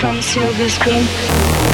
from silver screen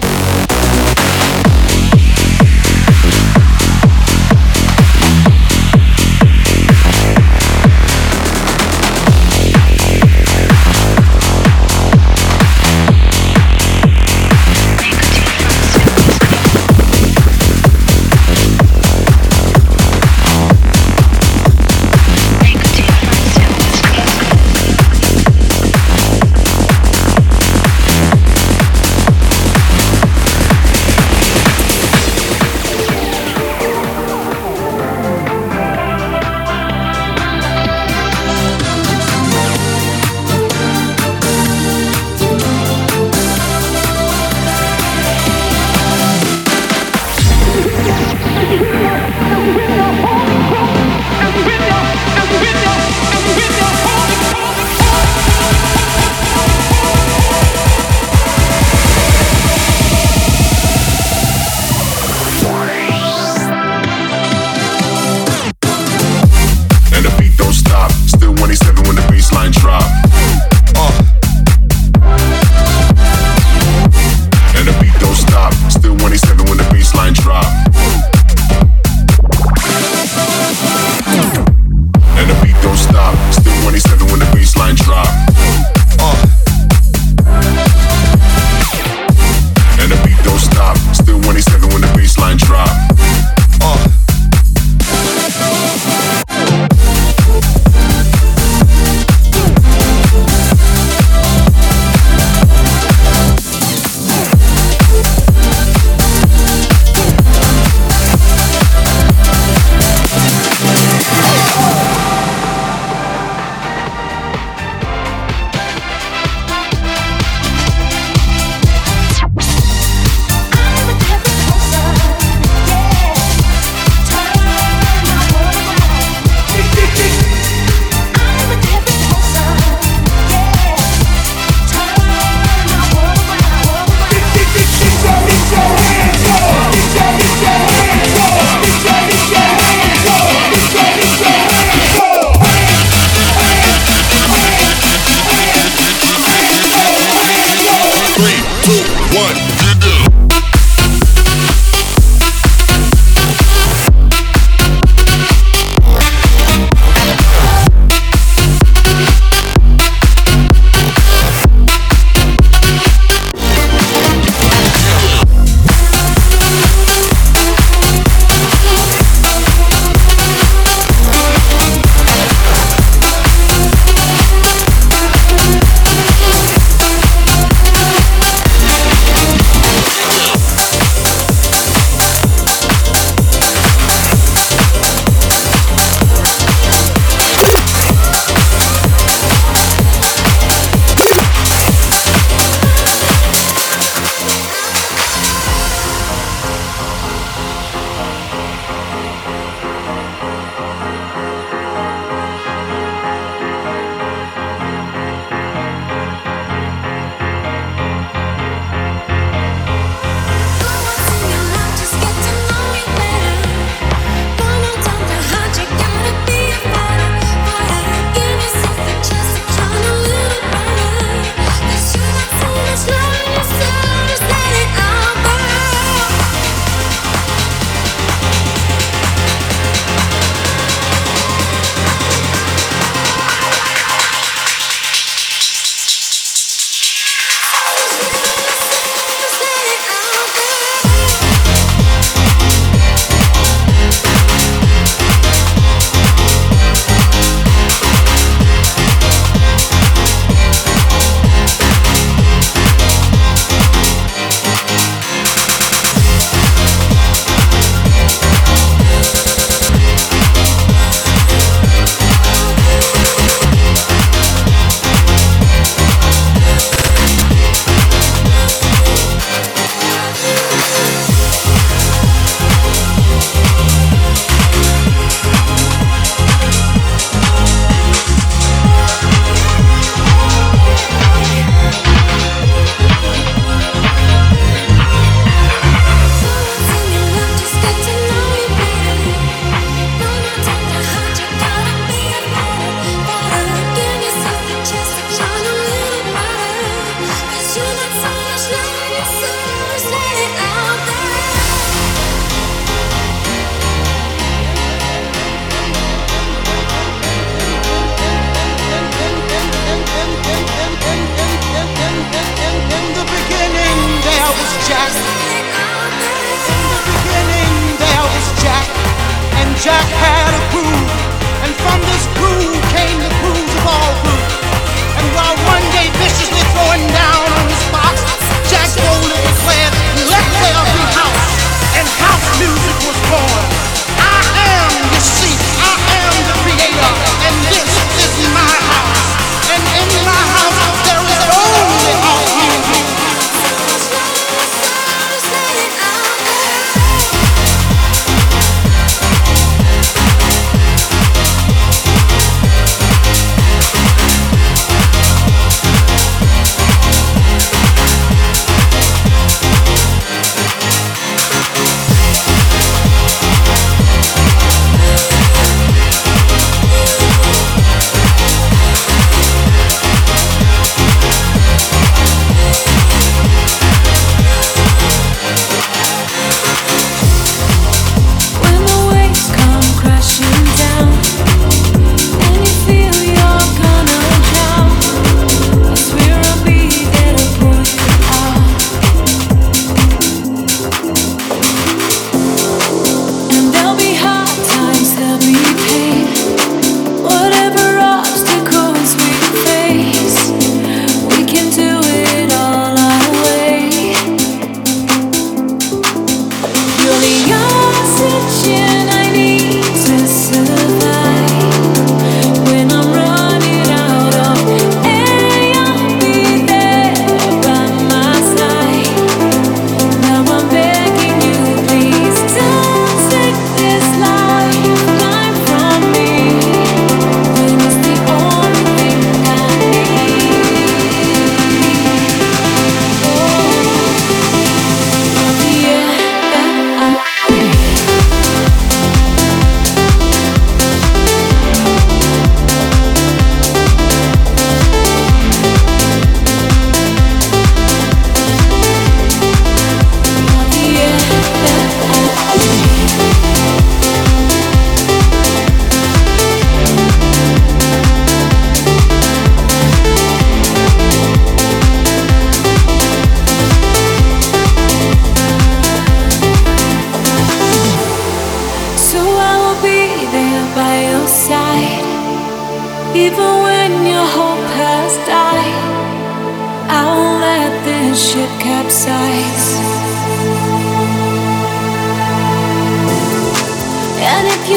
Jack had.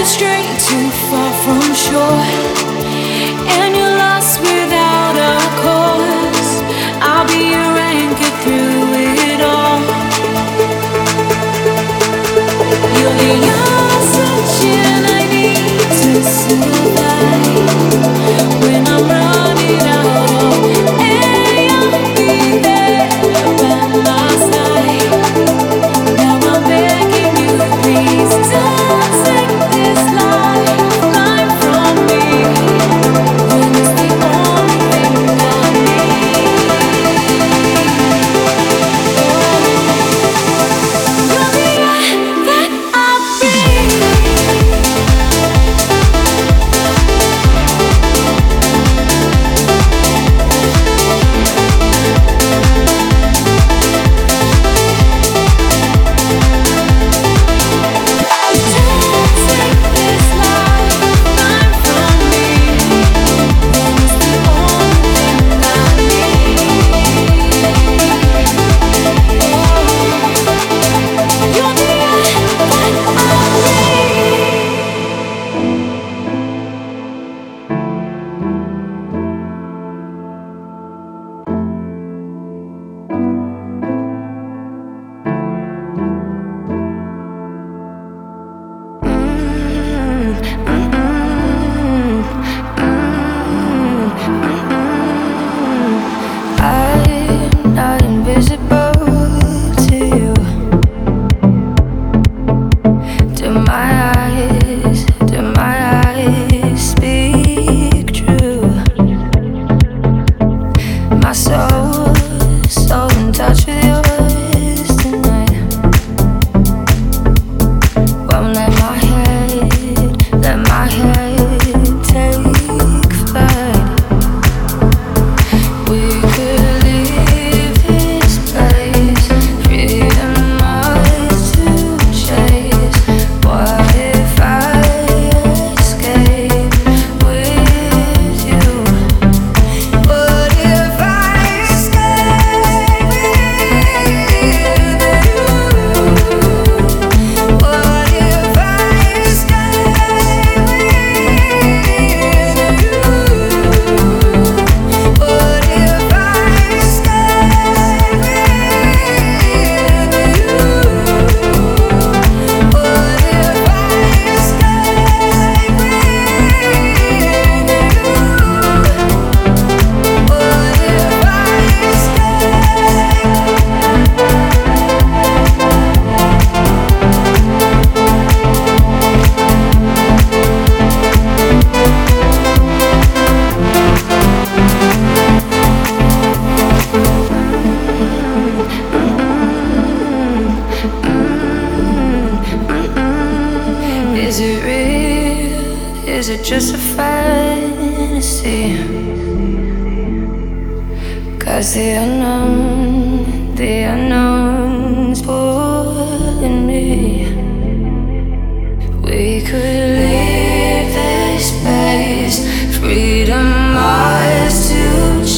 Stray too far from shore,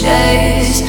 chase.